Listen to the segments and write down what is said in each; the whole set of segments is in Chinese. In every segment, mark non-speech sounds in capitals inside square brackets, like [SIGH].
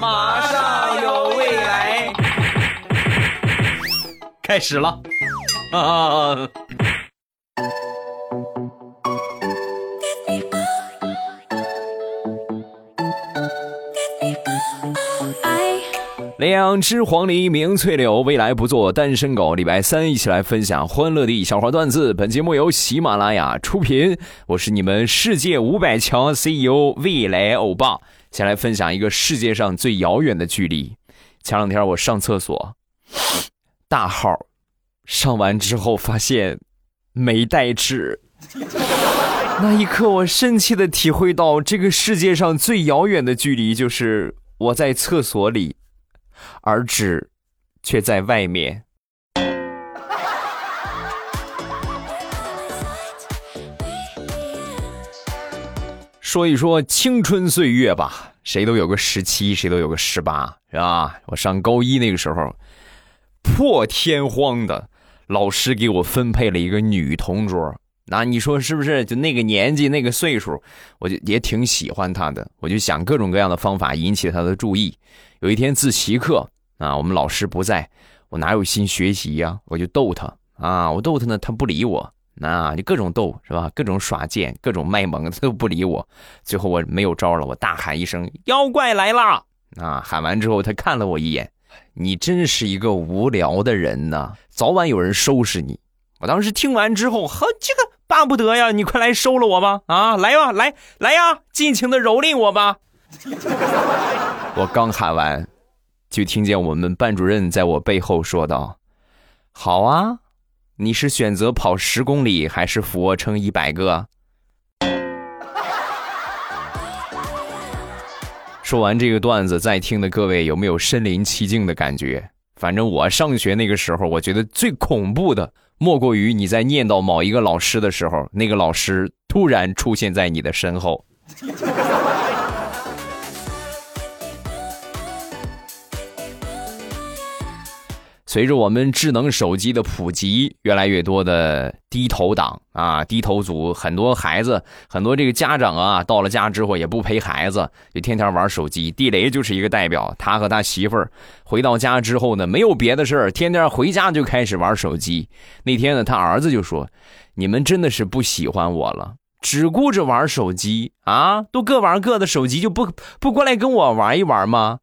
马上有未来，开始了啊！两只黄鹂鸣翠柳，未来不做单身狗。礼拜三一起来分享欢乐的小花段子。本节目由喜马拉雅出品，我是你们世界五百强 CEO 未来欧巴。先来分享一个世界上最遥远的距离。前两天我上厕所，大号，上完之后发现没带纸。那一刻，我深切的体会到，这个世界上最遥远的距离就是我在厕所里。而纸却在外面。说一说青春岁月吧，谁都有个十七，谁都有个十八，是吧？我上高一那个时候，破天荒的，老师给我分配了一个女同桌。那你说是不是？就那个年纪，那个岁数，我就也挺喜欢她的。我就想各种各样的方法引起她的注意。有一天自习课啊，我们老师不在，我哪有心学习呀？我就逗他啊，我逗他呢，他不理我，那就各种逗是吧？各种耍贱，各种卖萌，他都不理我。最后我没有招了，我大喊一声：“妖怪来了！”啊，喊完之后，他看了我一眼，你真是一个无聊的人呐，早晚有人收拾你。我当时听完之后，呵，这个巴不得呀，你快来收了我吧！啊，来吧，来来呀，尽情的蹂躏我吧！我刚喊完，就听见我们班主任在我背后说道：“好啊，你是选择跑十公里，还是俯卧撑一百个？”说完这个段子，在听的各位有没有身临其境的感觉？反正我上学那个时候，我觉得最恐怖的，莫过于你在念叨某一个老师的时候，那个老师突然出现在你的身后。随着我们智能手机的普及，越来越多的低头党啊，低头族，很多孩子，很多这个家长啊，到了家之后也不陪孩子，就天天玩手机。地雷就是一个代表，他和他媳妇儿回到家之后呢，没有别的事儿，天天回家就开始玩手机。那天呢，他儿子就说：“你们真的是不喜欢我了，只顾着玩手机啊，都各玩各的手机，就不不过来跟我玩一玩吗？”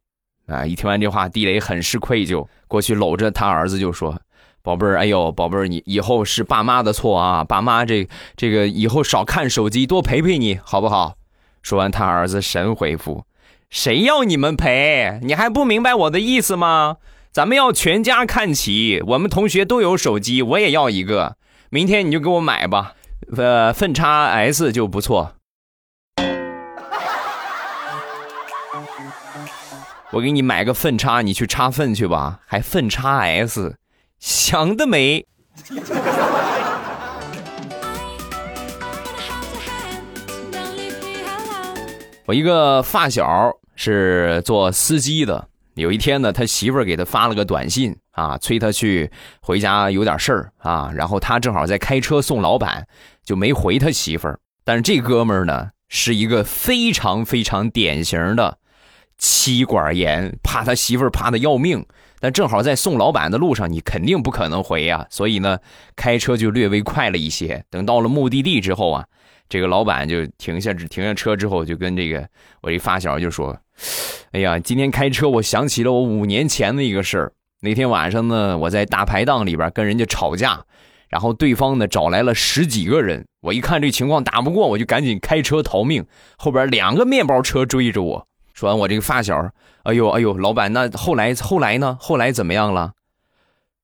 啊！一听完这话，地雷很是愧疚，过去搂着他儿子就说：“宝贝儿，哎呦，宝贝儿，你以后是爸妈的错啊！爸妈这这个以后少看手机，多陪陪你好不好？”说完，他儿子神回复：“谁要你们陪？你还不明白我的意思吗？咱们要全家看齐。我们同学都有手机，我也要一个。明天你就给我买吧，呃，奋叉 S 就不错。”我给你买个粪叉，你去插粪去吧，还粪叉 S，想得美！我一个发小是做司机的，有一天呢，他媳妇儿给他发了个短信啊，催他去回家有点事儿啊，然后他正好在开车送老板，就没回他媳妇儿。但是这哥们儿呢，是一个非常非常典型的。妻管严，怕他媳妇儿怕的要命，但正好在送老板的路上，你肯定不可能回呀，所以呢，开车就略微快了一些。等到了目的地之后啊，这个老板就停下，停下车之后，就跟这个我这发小就说：“哎呀，今天开车，我想起了我五年前的一个事儿。那天晚上呢，我在大排档里边跟人家吵架，然后对方呢找来了十几个人，我一看这情况打不过，我就赶紧开车逃命，后边两个面包车追着我。”说完，我这个发小，哎呦哎呦，老板，那后来后来呢？后来怎么样了？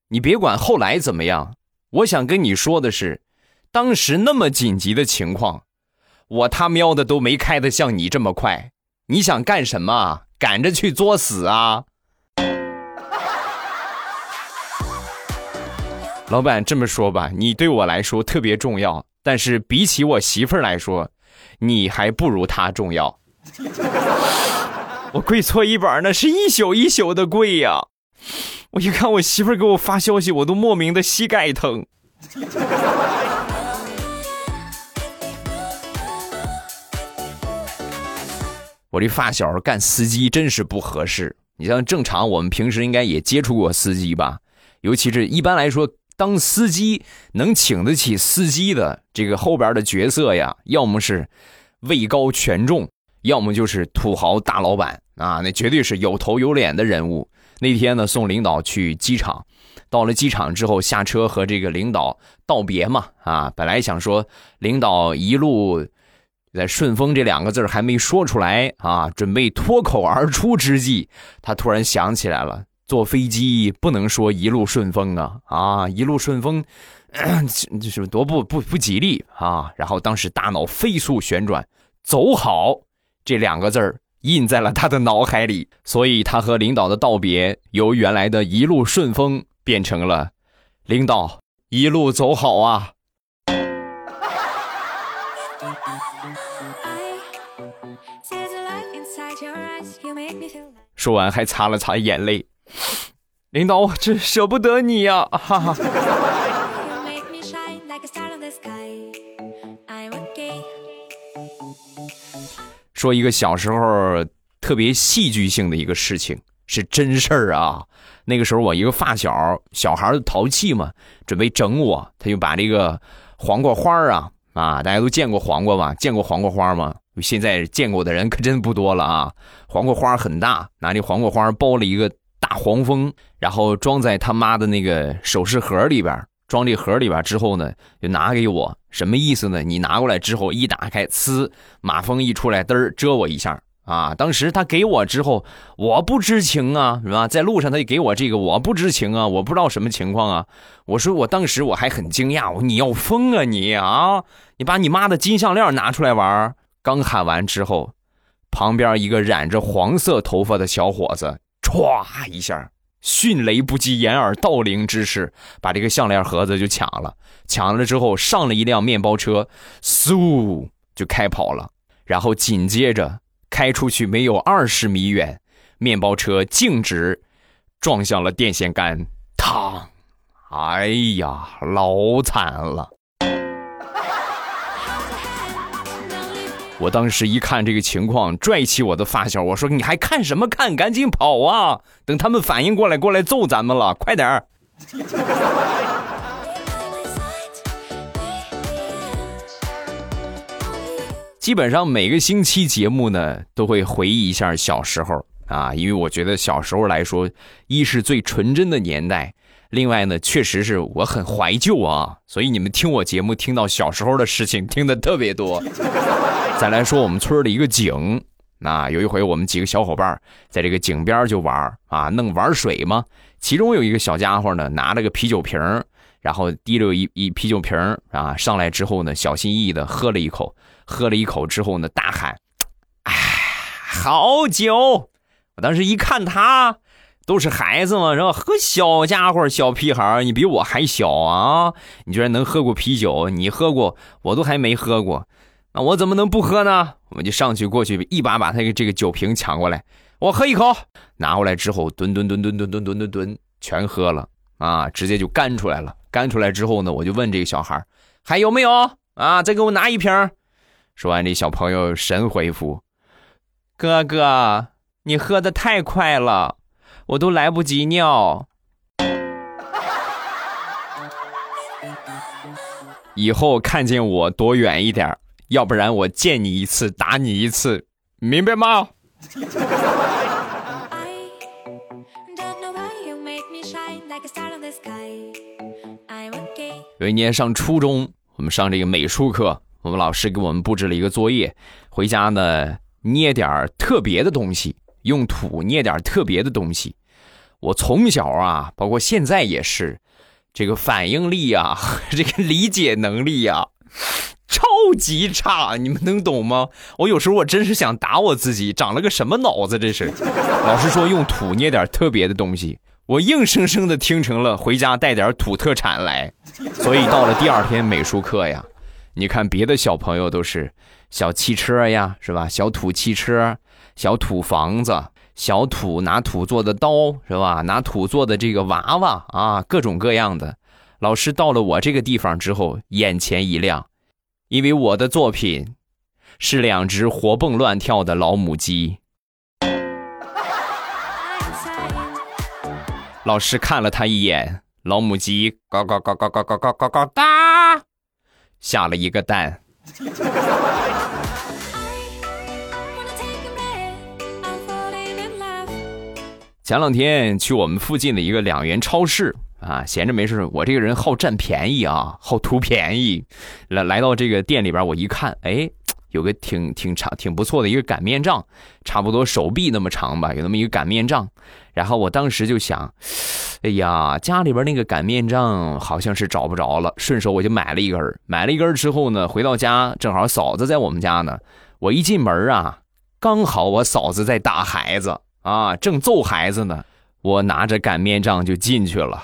你别管后来怎么样，我想跟你说的是，当时那么紧急的情况，我他喵的都没开的像你这么快。你想干什么？赶着去作死啊？老板这么说吧，你对我来说特别重要，但是比起我媳妇儿来说，你还不如她重要。我跪搓衣板那是一宿一宿的跪呀！我一看我媳妇儿给我发消息，我都莫名的膝盖疼。[LAUGHS] 我这发小干司机真是不合适。你像正常，我们平时应该也接触过司机吧？尤其是一般来说，当司机能请得起司机的这个后边的角色呀，要么是位高权重，要么就是土豪大老板啊，那绝对是有头有脸的人物。那天呢，送领导去机场，到了机场之后下车和这个领导道别嘛，啊，本来想说领导一路在顺风这两个字还没说出来啊，准备脱口而出之际，他突然想起来了，坐飞机不能说一路顺风啊，啊，一路顺风，[CLEARS THROAT] 这是多不不不吉利啊。然后当时大脑飞速旋转，走好这两个字儿。印在了他的脑海里，[LAUGHS] 所以他和领导的道别由原来的一路顺风变成了“领导一路走好啊”。说完还擦了擦眼泪，领导，我真舍不得你呀！哈哈。说一个小时候特别戏剧性的一个事情，是真事儿啊！那个时候我一个发小，小孩淘气嘛，准备整我，他就把这个黄瓜花啊啊，大家都见过黄瓜吧？见过黄瓜花吗？现在见过的人可真不多了啊！黄瓜花很大，拿这黄瓜花包了一个大黄蜂，然后装在他妈的那个首饰盒里边。装这盒里边之后呢，就拿给我，什么意思呢？你拿过来之后一打开，呲，马蜂一出来，嘚儿蛰我一下啊！当时他给我之后，我不知情啊，是吧？在路上他就给我这个，我不知情啊，我不知道什么情况啊。我说我当时我还很惊讶，我你要疯啊你啊！你把你妈的金项链拿出来玩！刚喊完之后，旁边一个染着黄色头发的小伙子，歘一下。迅雷不及掩耳盗铃之势，把这个项链盒子就抢了。抢了之后，上了一辆面包车，嗖就开跑了。然后紧接着开出去没有二十米远，面包车径直撞向了电线杆，嘡！哎呀，老惨了。我当时一看这个情况，拽起我的发小，我说：“你还看什么看？赶紧跑啊！等他们反应过来，过来揍咱们了，快点儿！”基本上每个星期节目呢，都会回忆一下小时候啊，因为我觉得小时候来说，一是最纯真的年代，另外呢，确实是我很怀旧啊，所以你们听我节目听到小时候的事情听的特别多。再来说我们村的一个井，那有一回我们几个小伙伴在这个井边就玩啊，弄玩水嘛。其中有一个小家伙呢，拿了个啤酒瓶然后提溜一一啤酒瓶啊，上来之后呢，小心翼翼的喝了一口，喝了一口之后呢，大喊：“哎，好酒！”我当时一看他都是孩子嘛，然后喝小家伙、小屁孩你比我还小啊，你居然能喝过啤酒？你喝过，我都还没喝过。那我怎么能不喝呢？我们就上去过去，一把把他这个酒瓶抢过来，我喝一口。拿过来之后，吨吨吨吨吨吨吨吨吨，全喝了啊！直接就干出来了。干出来之后呢，我就问这个小孩还有没有啊？再给我拿一瓶。说完，这小朋友神回复：“哥哥，你喝的太快了，我都来不及尿。以后看见我躲远一点。”要不然我见你一次打你一次，明白吗？有一年上初中，我们上这个美术课，我们老师给我们布置了一个作业，回家呢捏点特别的东西，用土捏点特别的东西。我从小啊，包括现在也是，这个反应力啊，[LAUGHS] 这个理解能力呀。超级差，你们能懂吗？我有时候我真是想打我自己，长了个什么脑子？这是老师说用土捏点特别的东西，我硬生生的听成了回家带点土特产来。所以到了第二天美术课呀，你看别的小朋友都是小汽车呀，是吧？小土汽车、小土房子、小土拿土做的刀，是吧？拿土做的这个娃娃啊，各种各样的。老师到了我这个地方之后，眼前一亮。因为我的作品是两只活蹦乱跳的老母鸡。老师看了他一眼，老母鸡嘎嘎嘎嘎嘎嘎嘎嘎嘎哒，下了一个蛋。前两天去我们附近的一个两元超市啊，闲着没事，我这个人好占便宜啊，好图便宜。来来到这个店里边，我一看，哎，有个挺挺长、挺不错的一个擀面杖，差不多手臂那么长吧，有那么一个擀面杖。然后我当时就想，哎呀，家里边那个擀面杖好像是找不着了，顺手我就买了一根。买了一根之后呢，回到家正好嫂子在我们家呢，我一进门啊，刚好我嫂子在打孩子。啊，正揍孩子呢，我拿着擀面杖就进去了。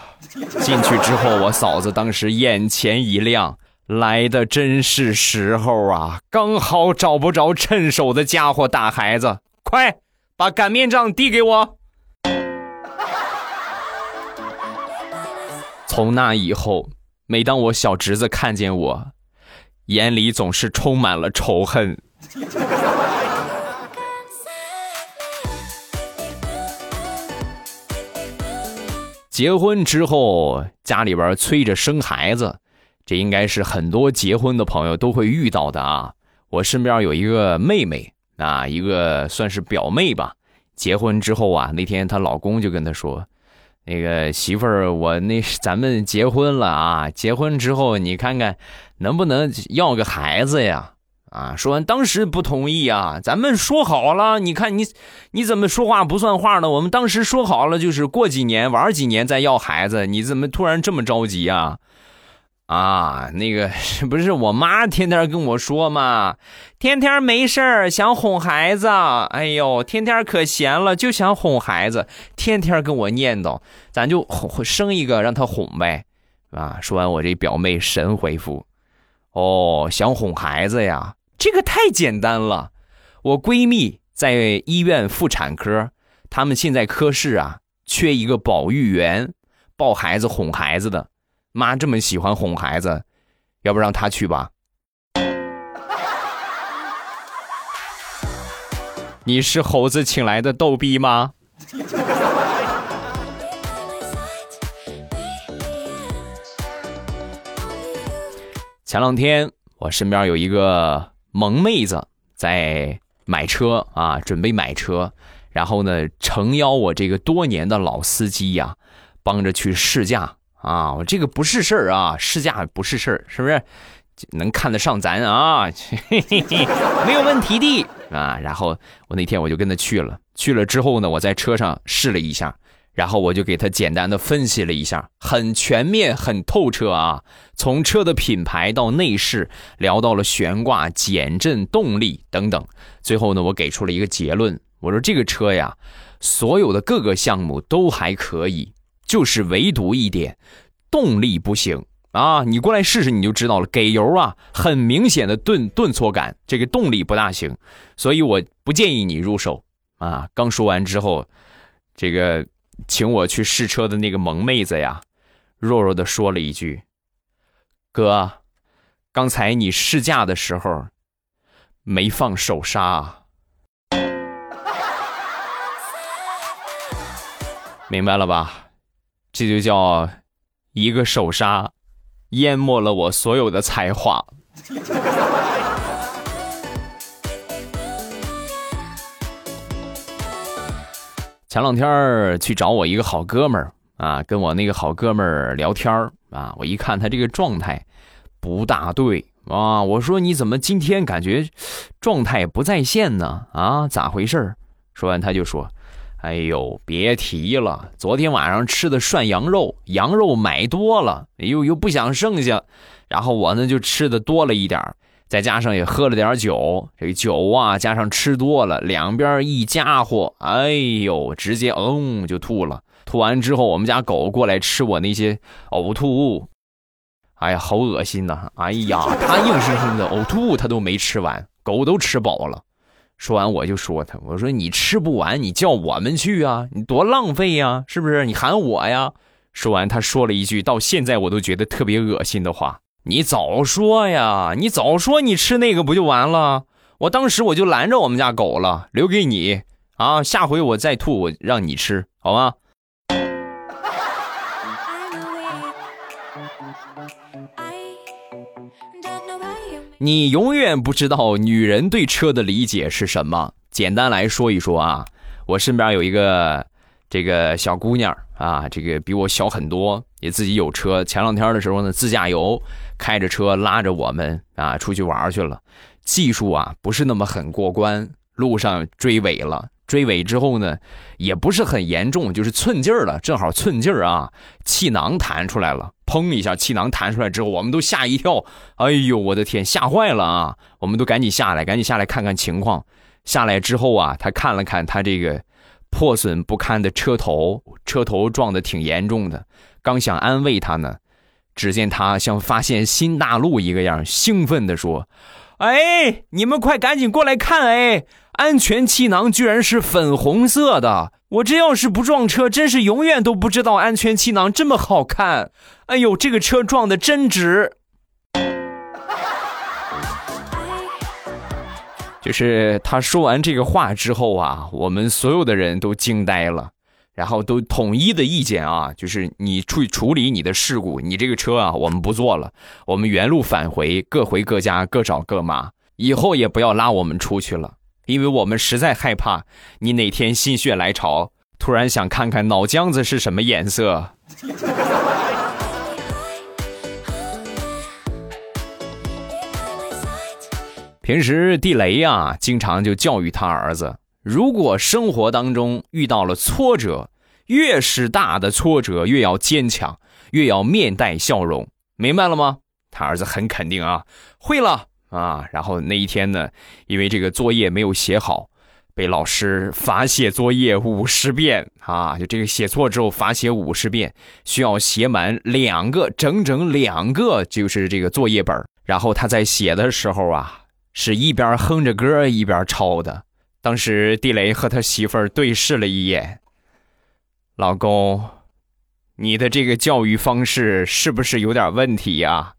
进去之后，我嫂子当时眼前一亮，来的真是时候啊！刚好找不着趁手的家伙打孩子，快把擀面杖递给我。从那以后，每当我小侄子看见我，眼里总是充满了仇恨。结婚之后，家里边催着生孩子，这应该是很多结婚的朋友都会遇到的啊。我身边有一个妹妹啊，一个算是表妹吧。结婚之后啊，那天她老公就跟她说：“那个媳妇儿，我那咱们结婚了啊，结婚之后你看看能不能要个孩子呀？”啊！说完，当时不同意啊！咱们说好了，你看你，你怎么说话不算话呢？我们当时说好了，就是过几年玩几年再要孩子，你怎么突然这么着急啊？啊，那个 [LAUGHS] 不是我妈天天跟我说嘛，天天没事儿想哄孩子，哎呦，天天可闲了就想哄孩子，天天跟我念叨，咱就哄生一个让他哄呗，啊！说完，我这表妹神回复：哦，想哄孩子呀？这个太简单了，我闺蜜在医院妇产科，他们现在科室啊缺一个保育员，抱孩子哄孩子的。妈这么喜欢哄孩子，要不让她去吧？[LAUGHS] 你是猴子请来的逗逼吗？[LAUGHS] 前两天我身边有一个。萌妹子在买车啊，准备买车，然后呢，诚邀我这个多年的老司机呀，帮着去试驾啊。我这个不是事儿啊，试驾不是事儿，是不是？能看得上咱啊？[LAUGHS] 没有问题的啊。然后我那天我就跟他去了，去了之后呢，我在车上试了一下。然后我就给他简单的分析了一下，很全面、很透彻啊。从车的品牌到内饰，聊到了悬挂、减震、动力等等。最后呢，我给出了一个结论，我说这个车呀，所有的各个项目都还可以，就是唯独一点，动力不行啊。你过来试试你就知道了，给油啊，很明显的顿顿挫感，这个动力不大行，所以我不建议你入手啊。刚说完之后，这个。请我去试车的那个萌妹子呀，弱弱的说了一句：“哥，刚才你试驾的时候没放手刹。[LAUGHS] ”明白了吧？这就叫一个手刹淹没了我所有的才华。前两天去找我一个好哥们儿啊，跟我那个好哥们儿聊天啊，我一看他这个状态不大对啊，我说你怎么今天感觉状态不在线呢？啊，咋回事？说完他就说：“哎呦，别提了，昨天晚上吃的涮羊肉，羊肉买多了，又又不想剩下，然后我呢就吃的多了一点儿。”再加上也喝了点酒，这酒啊，加上吃多了，两边一家伙，哎呦，直接嗯就吐了。吐完之后，我们家狗过来吃我那些呕吐物，哎呀，好恶心呐！哎呀，它硬生生的呕吐物它都没吃完，狗都吃饱了。说完我就说他，我说你吃不完，你叫我们去啊，你多浪费呀，是不是？你喊我呀。说完他说了一句到现在我都觉得特别恶心的话。你早说呀！你早说，你吃那个不就完了？我当时我就拦着我们家狗了，留给你啊，下回我再吐我让你吃，好吗？你永远不知道女人对车的理解是什么。简单来说一说啊，我身边有一个这个小姑娘啊，这个比我小很多，也自己有车。前两天的时候呢，自驾游，开着车拉着我们啊出去玩去了。技术啊不是那么很过关，路上追尾了。追尾之后呢，也不是很严重，就是寸劲儿了，正好寸劲儿啊，气囊弹出来了，砰一下，气囊弹出来之后，我们都吓一跳，哎呦，我的天，吓坏了啊！我们都赶紧下来，赶紧下来看看情况。下来之后啊，他看了看他这个破损不堪的车头，车头撞的挺严重的。刚想安慰他呢，只见他像发现新大陆一个样，兴奋地说：“哎，你们快赶紧过来看，哎！”安全气囊居然是粉红色的！我这要是不撞车，真是永远都不知道安全气囊这么好看。哎呦，这个车撞的真值！就是他说完这个话之后啊，我们所有的人都惊呆了，然后都统一的意见啊，就是你去处理你的事故，你这个车啊，我们不坐了，我们原路返回，各回各家，各找各妈，以后也不要拉我们出去了。因为我们实在害怕你哪天心血来潮，突然想看看脑浆子是什么颜色。平时地雷呀，经常就教育他儿子：如果生活当中遇到了挫折，越是大的挫折，越要坚强，越要面带笑容，明白了吗？他儿子很肯定啊，会了。啊，然后那一天呢，因为这个作业没有写好，被老师罚写作业五十遍啊！就这个写错之后罚写五十遍，需要写满两个，整整两个，就是这个作业本。然后他在写的时候啊，是一边哼着歌一边抄的。当时地雷和他媳妇儿对视了一眼，老公，你的这个教育方式是不是有点问题呀？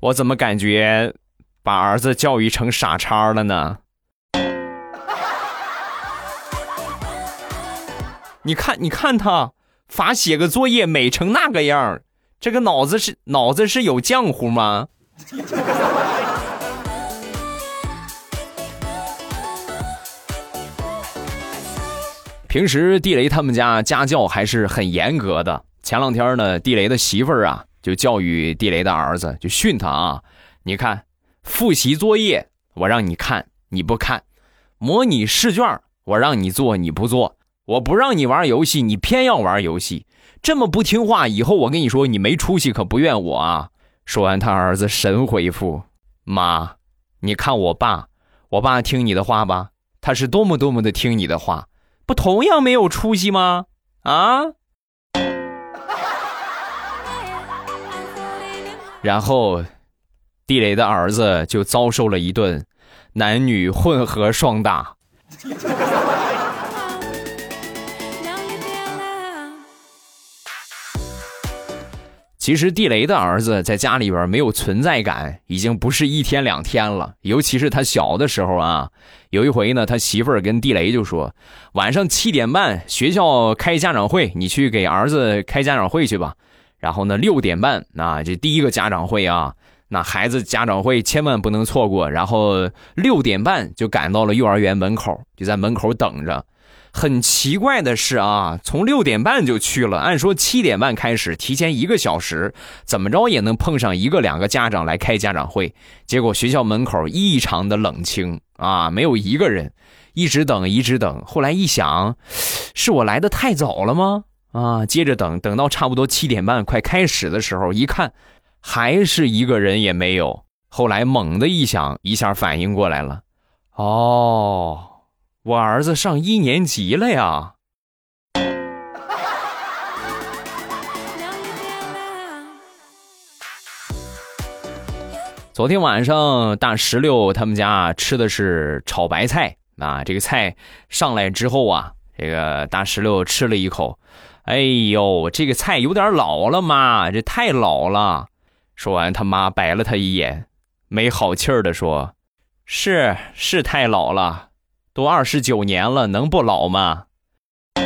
我怎么感觉？把儿子教育成傻叉了呢？[LAUGHS] 你看，你看他罚写个作业美成那个样这个脑子是脑子是有浆糊吗？平时地雷他们家家教还是很严格的。前两天呢，地雷的媳妇儿啊就教育地雷的儿子，就训他啊，你看。复习作业，我让你看，你不看；模拟试卷，我让你做，你不做；我不让你玩游戏，你偏要玩游戏。这么不听话，以后我跟你说，你没出息，可不怨我啊！说完，他儿子神回复：“妈，你看我爸，我爸听你的话吧，他是多么多么的听你的话，不同样没有出息吗？啊？”然后。地雷的儿子就遭受了一顿男女混合双打。其实地雷的儿子在家里边没有存在感，已经不是一天两天了。尤其是他小的时候啊，有一回呢，他媳妇儿跟地雷就说：“晚上七点半学校开家长会，你去给儿子开家长会去吧。”然后呢，六点半啊，这第一个家长会啊。那孩子家长会千万不能错过，然后六点半就赶到了幼儿园门口，就在门口等着。很奇怪的是啊，从六点半就去了，按说七点半开始，提前一个小时，怎么着也能碰上一个两个家长来开家长会。结果学校门口异常的冷清啊，没有一个人，一直等，一直等。后来一想，是我来的太早了吗？啊，接着等，等到差不多七点半快开始的时候，一看。还是一个人也没有。后来猛的一想，一下反应过来了，哦，我儿子上一年级了呀。昨天晚上大石榴他们家吃的是炒白菜啊，这个菜上来之后啊，这个大石榴吃了一口，哎呦，这个菜有点老了妈，这太老了。说完，他妈白了他一眼，没好气儿的说：“是是太老了，都二十九年了，能不老吗？[LAUGHS]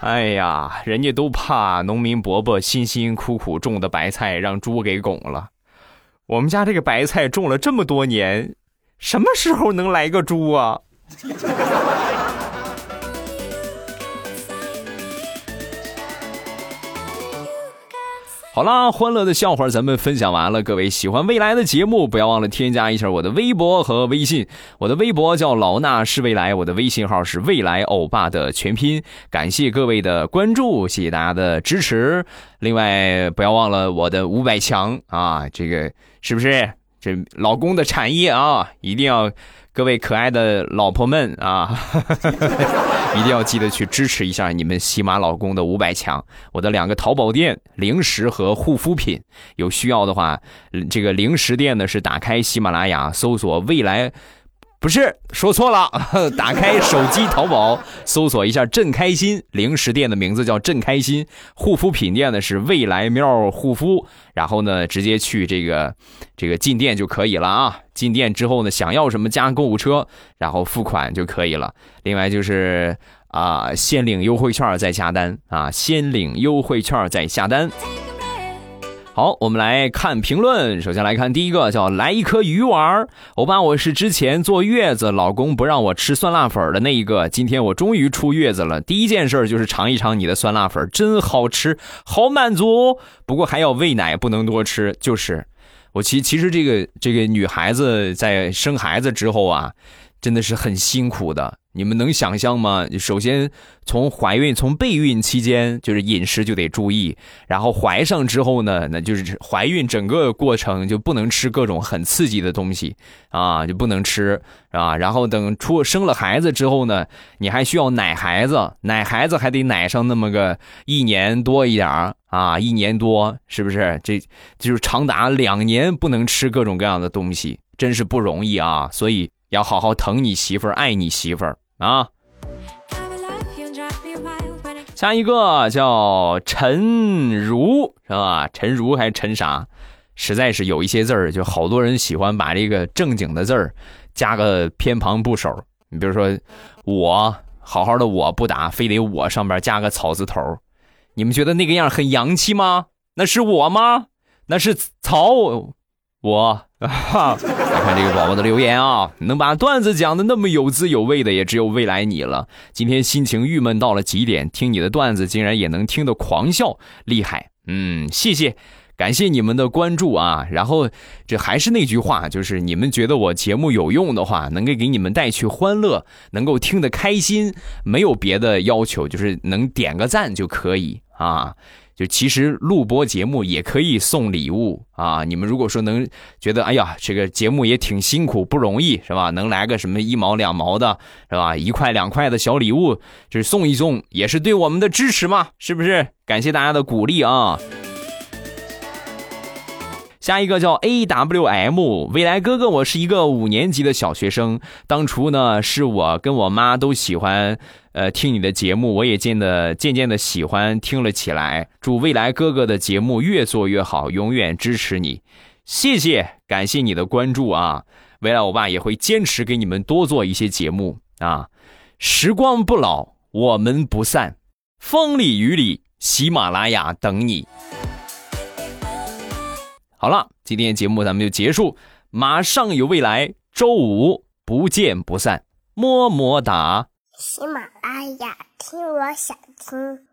哎呀，人家都怕农民伯伯辛辛苦苦种的白菜让猪给拱了。我们家这个白菜种了这么多年，什么时候能来个猪啊？[LAUGHS] 好啦，欢乐的笑话咱们分享完了。各位喜欢未来的节目，不要忘了添加一下我的微博和微信。我的微博叫老衲是未来，我的微信号是未来欧巴的全拼。感谢各位的关注，谢谢大家的支持。另外，不要忘了我的五百强啊，这个是不是这老公的产业啊？一定要。各位可爱的老婆们啊，[LAUGHS] 一定要记得去支持一下你们喜马老公的五百强。我的两个淘宝店，零食和护肤品，有需要的话，这个零食店呢是打开喜马拉雅搜索“未来”。不是说错了，[LAUGHS] 打开手机淘宝搜索一下“朕开心”零食店的名字叫“朕开心”，护肤品店呢是“未来喵护肤”，然后呢直接去这个这个进店就可以了啊。进店之后呢，想要什么加购物车，然后付款就可以了。另外就是啊，先领优惠券再下单啊，先领优惠券再下单。好，我们来看评论。首先来看第一个，叫来一颗鱼丸。欧巴，我是之前坐月子，老公不让我吃酸辣粉的那一个。今天我终于出月子了，第一件事就是尝一尝你的酸辣粉，真好吃，好满足。不过还要喂奶，不能多吃。就是我其其实这个这个女孩子在生孩子之后啊，真的是很辛苦的。你们能想象吗？首先，从怀孕、从备孕期间，就是饮食就得注意；然后怀上之后呢，那就是怀孕整个过程就不能吃各种很刺激的东西啊，就不能吃，啊？然后等出生了孩子之后呢，你还需要奶孩子，奶孩子还得奶上那么个一年多一点啊，一年多，是不是？这就是长达两年不能吃各种各样的东西，真是不容易啊！所以要好好疼你媳妇儿，爱你媳妇儿。啊，下一个叫陈如是吧？陈如还是陈啥？实在是有一些字儿，就好多人喜欢把这个正经的字儿加个偏旁部首。你比如说，我好好的我不打，非得我上边加个草字头。你们觉得那个样很洋气吗？那是我吗？那是草我。哈，来看这个宝宝的留言啊，能把段子讲的那么有滋有味的，也只有未来你了。今天心情郁闷到了极点，听你的段子竟然也能听得狂笑，厉害！嗯，谢谢，感谢你们的关注啊。然后这还是那句话，就是你们觉得我节目有用的话，能够给你们带去欢乐，能够听得开心，没有别的要求，就是能点个赞就可以啊。就其实录播节目也可以送礼物啊！你们如果说能觉得哎呀，这个节目也挺辛苦不容易是吧？能来个什么一毛两毛的是吧？一块两块的小礼物，就是送一送，也是对我们的支持嘛，是不是？感谢大家的鼓励啊！下一个叫 A W M，未来哥哥，我是一个五年级的小学生。当初呢，是我跟我妈都喜欢，呃，听你的节目，我也渐的渐渐的喜欢听了起来。祝未来哥哥的节目越做越好，永远支持你，谢谢，感谢你的关注啊！未来我爸也会坚持给你们多做一些节目啊！时光不老，我们不散，风里雨里，喜马拉雅等你。好了，今天节目咱们就结束，马上有未来，周五不见不散，么么哒。喜马拉雅听，我想听。